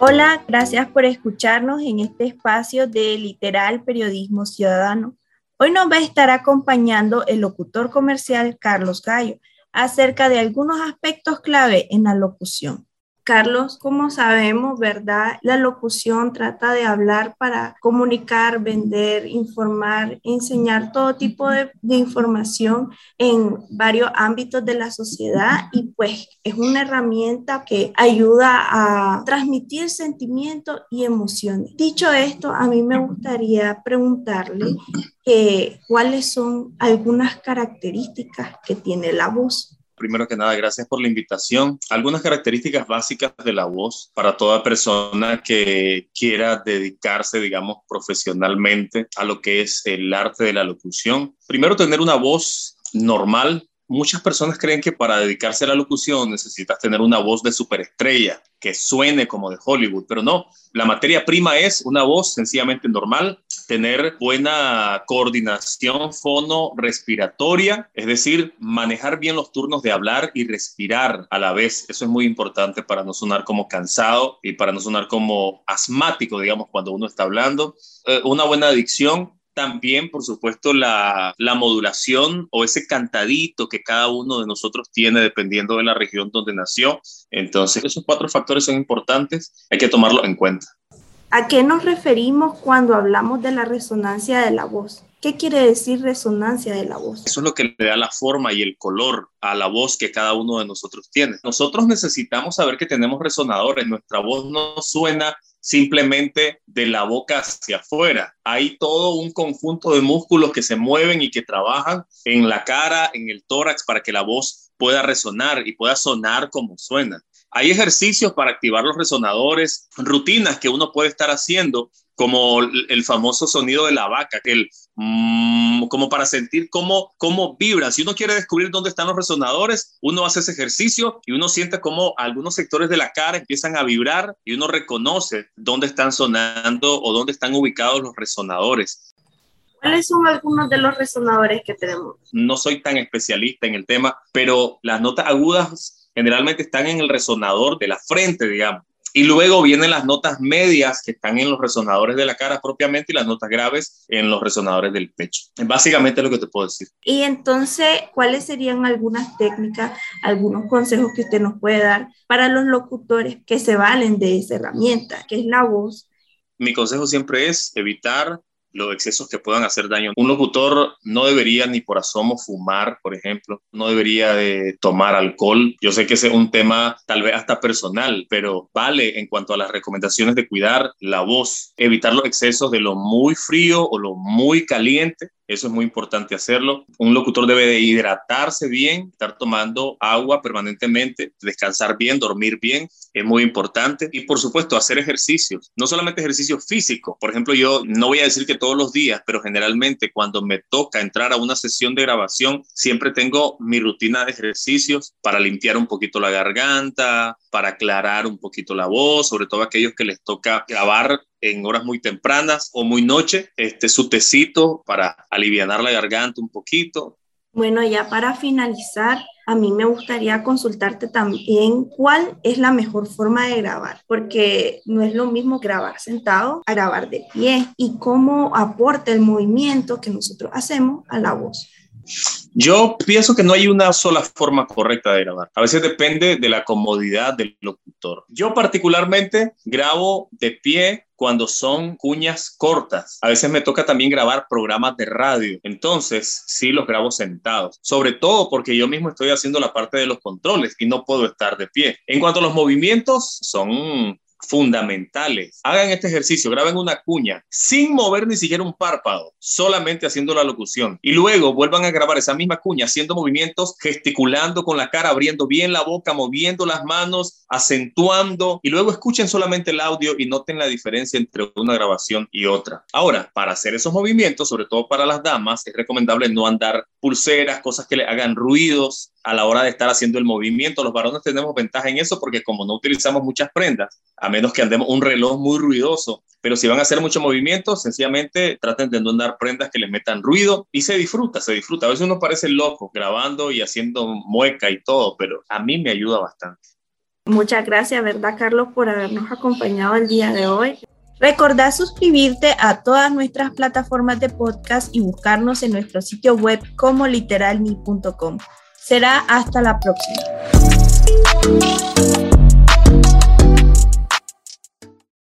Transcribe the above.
Hola, gracias por escucharnos en este espacio de Literal Periodismo Ciudadano. Hoy nos va a estar acompañando el locutor comercial Carlos Gallo acerca de algunos aspectos clave en la locución. Carlos, como sabemos, ¿verdad? La locución trata de hablar para comunicar, vender, informar, enseñar todo tipo de, información en varios ámbitos de la sociedad y pues es una herramienta que ayuda a transmitir sentimientos y emociones. Dicho esto, a mí me gustaría preguntarle que, cuáles son algunas características que tiene la voz. Primero que nada, gracias por la invitación. Algunas características básicas de la voz para toda persona que quiera dedicarse, digamos, profesionalmente a lo que es el arte de la locución. Primero, tener una voz normal, Muchas personas creen que para dedicarse a la locución necesitas tener una voz de superestrella, que suene como de Hollywood, pero no, la materia prima es una voz sencillamente normal, tener buena coordinación fono-respiratoria, es decir, manejar bien los turnos de hablar y respirar a la vez. Eso es muy importante para no sonar como cansado y para no sonar como asmático, digamos, cuando uno está hablando. Eh, una buena dicción, también, por supuesto, la, la, modulación o ese cantadito que cada uno de nosotros tiene dependiendo de la región donde nació. Entonces, esos cuatro factores son importantes, hay que tomarlos en cuenta. ¿A qué nos referimos cuando hablamos de la resonancia de la voz? ¿Qué quiere decir resonancia de la voz? Eso es lo que le da la forma y el color a la voz que cada uno de nosotros tiene. Nosotros necesitamos saber que tenemos resonadores. Nuestra voz no suena simplemente de la boca hacia afuera. Hay todo un conjunto de músculos que se mueven y que trabajan en la cara, en el tórax, para que la voz pueda resonar y pueda sonar como suena. Hay ejercicios para activar los resonadores, rutinas que uno puede estar haciendo, como el famoso sonido de la vaca, el mm, como para sentir cómo, cómo vibran. Si uno quiere descubrir dónde están los resonadores, uno hace ese ejercicio y uno siente cómo algunos sectores de la cara empiezan a vibrar y uno reconoce dónde están sonando o dónde están ubicados los resonadores. ¿Cuáles son algunos de los resonadores que tenemos? No soy tan especialista en el tema, pero las notas agudas generalmente están en el resonador de la frente, digamos. Y luego vienen las notas medias que están en los resonadores de la cara propiamente y las notas graves en los resonadores del pecho. Es básicamente lo que te puedo decir. Y entonces, ¿cuáles serían algunas técnicas, algunos consejos que usted nos puede dar para los locutores que se valen de esa herramienta, que es la voz? Mi consejo siempre es evitar los excesos que puedan hacer daño. Un locutor no debería ni por asomo fumar, por ejemplo, no debería de tomar alcohol. Yo sé que ese es un tema tal vez hasta personal, pero vale en cuanto a las recomendaciones de cuidar la voz, evitar los excesos de lo muy frío o lo muy caliente eso es muy importante hacerlo. Un locutor debe de hidratarse bien, estar tomando agua permanentemente, descansar bien, dormir bien, es muy importante. Y por supuesto, hacer ejercicios, no solamente ejercicios físicos. Por ejemplo, yo no voy a decir que todos los días, pero generalmente cuando me toca entrar a una sesión de grabación, siempre tengo mi rutina de ejercicios para limpiar un poquito la garganta, para aclarar un poquito la voz, sobre todo aquellos que les toca grabar en horas muy tempranas o muy noche, este, su tecito para aliviar la garganta un poquito. Bueno, ya para finalizar, a mí me gustaría consultarte también cuál es la mejor forma de grabar, porque no es lo mismo grabar sentado a grabar de pie y cómo aporta el movimiento que nosotros hacemos a la voz. Yo pienso que no hay una sola forma correcta de grabar. A veces depende de la comodidad del locutor. Yo particularmente grabo de pie cuando son cuñas cortas. A veces me toca también grabar programas de radio. Entonces, sí los grabo sentados. Sobre todo porque yo mismo estoy haciendo la parte de los controles y no puedo estar de pie. En cuanto a los movimientos, son fundamentales. Hagan este ejercicio, graben una cuña sin mover ni siquiera un párpado, solamente haciendo la locución. Y luego vuelvan a grabar esa misma cuña haciendo movimientos, gesticulando con la cara, abriendo bien la boca, moviendo las manos, acentuando. Y luego escuchen solamente el audio y noten la diferencia entre una grabación y otra. Ahora, para hacer esos movimientos, sobre todo para las damas, es recomendable no andar pulseras, cosas que le hagan ruidos, a la hora de estar haciendo el movimiento. Los varones tenemos ventaja en eso porque como no utilizamos muchas prendas, a menos que andemos un reloj muy ruidoso, pero si van a hacer mucho movimiento, sencillamente traten de no andar prendas que les metan ruido y se disfruta, se disfruta. A veces uno parece loco grabando y haciendo mueca y todo, pero a mí me ayuda bastante. Muchas gracias, ¿verdad, Carlos, por habernos acompañado el día de hoy? Recordá suscribirte a todas nuestras plataformas de podcast y buscarnos en nuestro sitio web como literalni.com. Será hasta la próxima.